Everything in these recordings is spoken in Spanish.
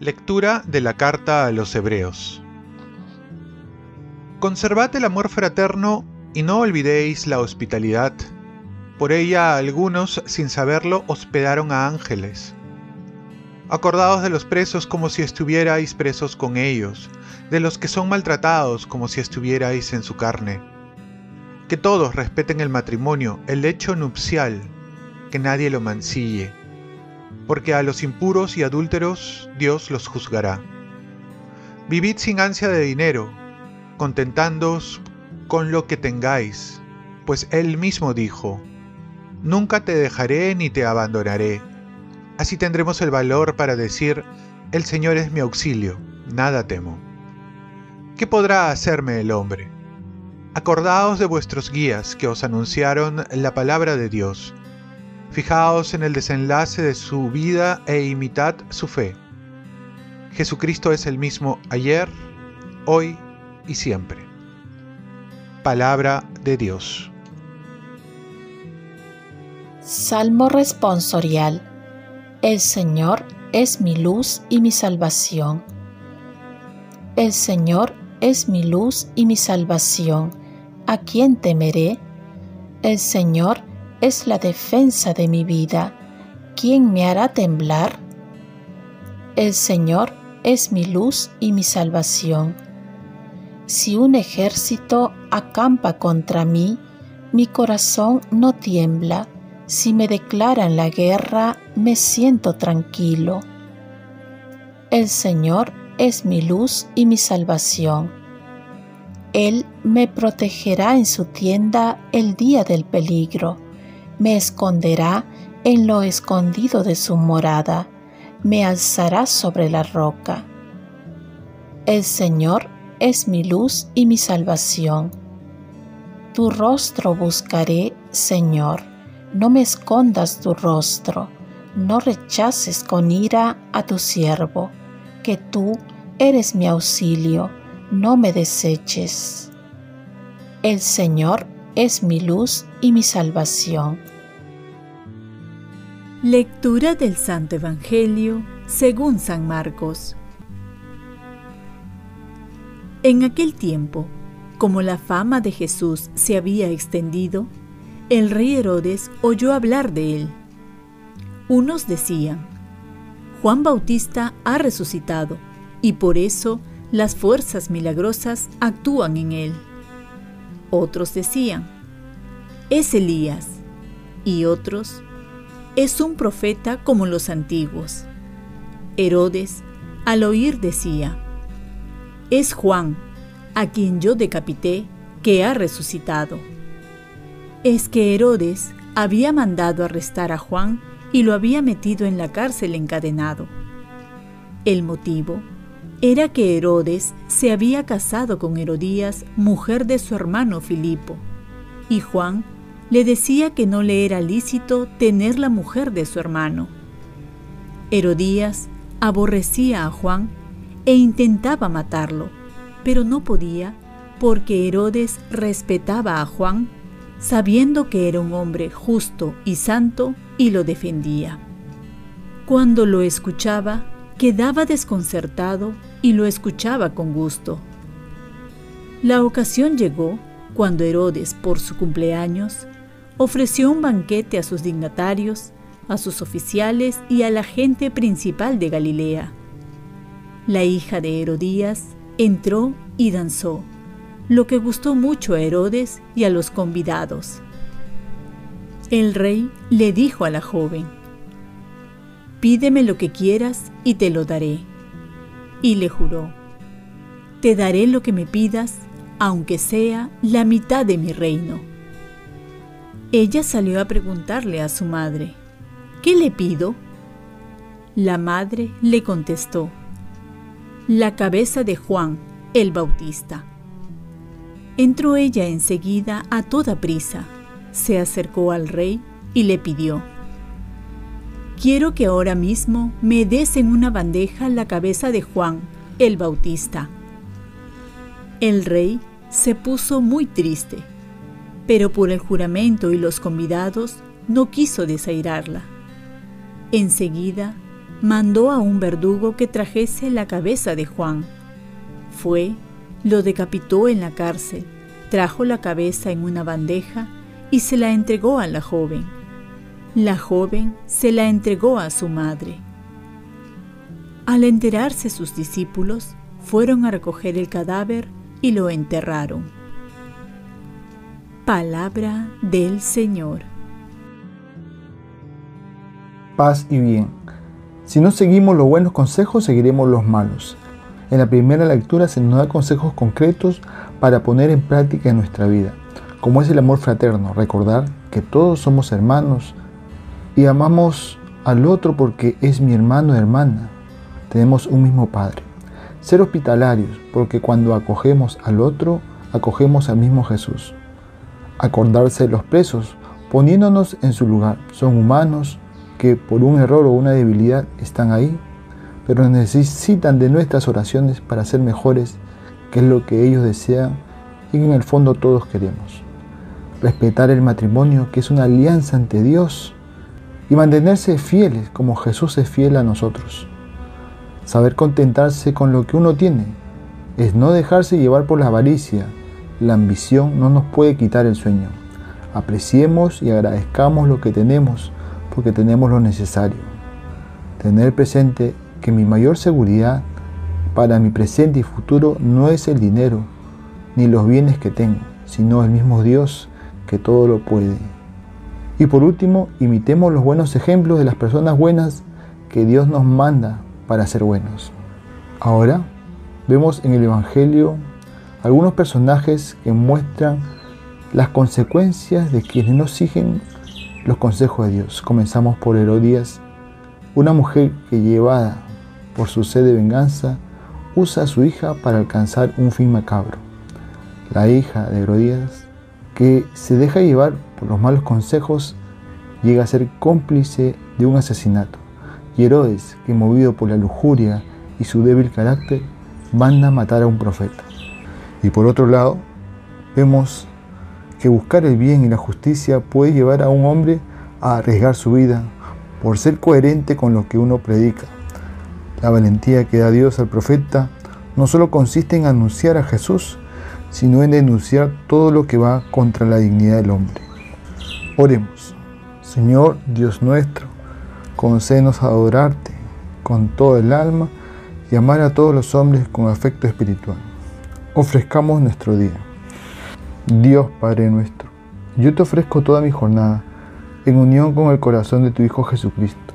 Lectura de la carta a los Hebreos. Conservad el amor fraterno y no olvidéis la hospitalidad. Por ella algunos, sin saberlo, hospedaron a ángeles. Acordaos de los presos como si estuvierais presos con ellos, de los que son maltratados como si estuvierais en su carne. Que todos respeten el matrimonio, el hecho nupcial, que nadie lo mancille porque a los impuros y adúlteros Dios los juzgará. Vivid sin ansia de dinero, contentándoos con lo que tengáis, pues Él mismo dijo, Nunca te dejaré ni te abandonaré. Así tendremos el valor para decir, El Señor es mi auxilio, nada temo. ¿Qué podrá hacerme el hombre? Acordaos de vuestros guías que os anunciaron la palabra de Dios Fijaos en el desenlace de su vida e imitad su fe. Jesucristo es el mismo ayer, hoy y siempre. Palabra de Dios. Salmo responsorial. El Señor es mi luz y mi salvación. El Señor es mi luz y mi salvación. ¿A quién temeré? El Señor es la defensa de mi vida. ¿Quién me hará temblar? El Señor es mi luz y mi salvación. Si un ejército acampa contra mí, mi corazón no tiembla. Si me declaran la guerra, me siento tranquilo. El Señor es mi luz y mi salvación. Él me protegerá en su tienda el día del peligro me esconderá en lo escondido de su morada, me alzará sobre la roca. El Señor es mi luz y mi salvación. Tu rostro buscaré, Señor, no me escondas tu rostro, no rechaces con ira a tu siervo, que tú eres mi auxilio, no me deseches. El Señor es mi luz y mi salvación. Lectura del Santo Evangelio según San Marcos. En aquel tiempo, como la fama de Jesús se había extendido, el rey Herodes oyó hablar de él. Unos decían, Juan Bautista ha resucitado y por eso las fuerzas milagrosas actúan en él. Otros decían, es Elías. Y otros, es un profeta como los antiguos. Herodes, al oír, decía, es Juan, a quien yo decapité, que ha resucitado. Es que Herodes había mandado arrestar a Juan y lo había metido en la cárcel encadenado. El motivo era que Herodes se había casado con Herodías, mujer de su hermano Filipo, y Juan le decía que no le era lícito tener la mujer de su hermano. Herodías aborrecía a Juan e intentaba matarlo, pero no podía porque Herodes respetaba a Juan, sabiendo que era un hombre justo y santo, y lo defendía. Cuando lo escuchaba, quedaba desconcertado y lo escuchaba con gusto. La ocasión llegó cuando Herodes, por su cumpleaños, ofreció un banquete a sus dignatarios, a sus oficiales y a la gente principal de Galilea. La hija de Herodías entró y danzó, lo que gustó mucho a Herodes y a los convidados. El rey le dijo a la joven, Pídeme lo que quieras y te lo daré. Y le juró, Te daré lo que me pidas, aunque sea la mitad de mi reino. Ella salió a preguntarle a su madre, ¿qué le pido? La madre le contestó, la cabeza de Juan el Bautista. Entró ella enseguida a toda prisa, se acercó al rey y le pidió, Quiero que ahora mismo me des en una bandeja la cabeza de Juan el Bautista. El rey se puso muy triste, pero por el juramento y los convidados no quiso desairarla. Enseguida mandó a un verdugo que trajese la cabeza de Juan. Fue, lo decapitó en la cárcel, trajo la cabeza en una bandeja y se la entregó a la joven. La joven se la entregó a su madre. Al enterarse sus discípulos, fueron a recoger el cadáver y lo enterraron. Palabra del Señor. Paz y bien. Si no seguimos los buenos consejos, seguiremos los malos. En la primera lectura se nos da consejos concretos para poner en práctica en nuestra vida, como es el amor fraterno, recordar que todos somos hermanos y amamos al otro porque es mi hermano o hermana. Tenemos un mismo Padre. Ser hospitalarios, porque cuando acogemos al otro, acogemos al mismo Jesús. Acordarse de los presos, poniéndonos en su lugar. Son humanos que por un error o una debilidad están ahí, pero necesitan de nuestras oraciones para ser mejores, que es lo que ellos desean y en el fondo todos queremos. Respetar el matrimonio, que es una alianza ante Dios, y mantenerse fieles como Jesús es fiel a nosotros. Saber contentarse con lo que uno tiene es no dejarse llevar por la avaricia. La ambición no nos puede quitar el sueño. Apreciemos y agradezcamos lo que tenemos porque tenemos lo necesario. Tener presente que mi mayor seguridad para mi presente y futuro no es el dinero ni los bienes que tengo, sino el mismo Dios que todo lo puede. Y por último, imitemos los buenos ejemplos de las personas buenas que Dios nos manda para ser buenos. Ahora vemos en el Evangelio algunos personajes que muestran las consecuencias de quienes no siguen los consejos de Dios. Comenzamos por Herodías, una mujer que llevada por su sed de venganza usa a su hija para alcanzar un fin macabro. La hija de Herodías, que se deja llevar por los malos consejos, llega a ser cómplice de un asesinato y Herodes, que movido por la lujuria y su débil carácter, manda a matar a un profeta. Y por otro lado, vemos que buscar el bien y la justicia puede llevar a un hombre a arriesgar su vida por ser coherente con lo que uno predica. La valentía que da Dios al profeta no solo consiste en anunciar a Jesús, sino en denunciar todo lo que va contra la dignidad del hombre. Oremos. Señor Dios nuestro, concédenos adorarte con todo el alma y amar a todos los hombres con afecto espiritual. Ofrezcamos nuestro día. Dios Padre nuestro, yo te ofrezco toda mi jornada en unión con el corazón de tu Hijo Jesucristo,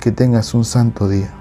que tengas un santo día.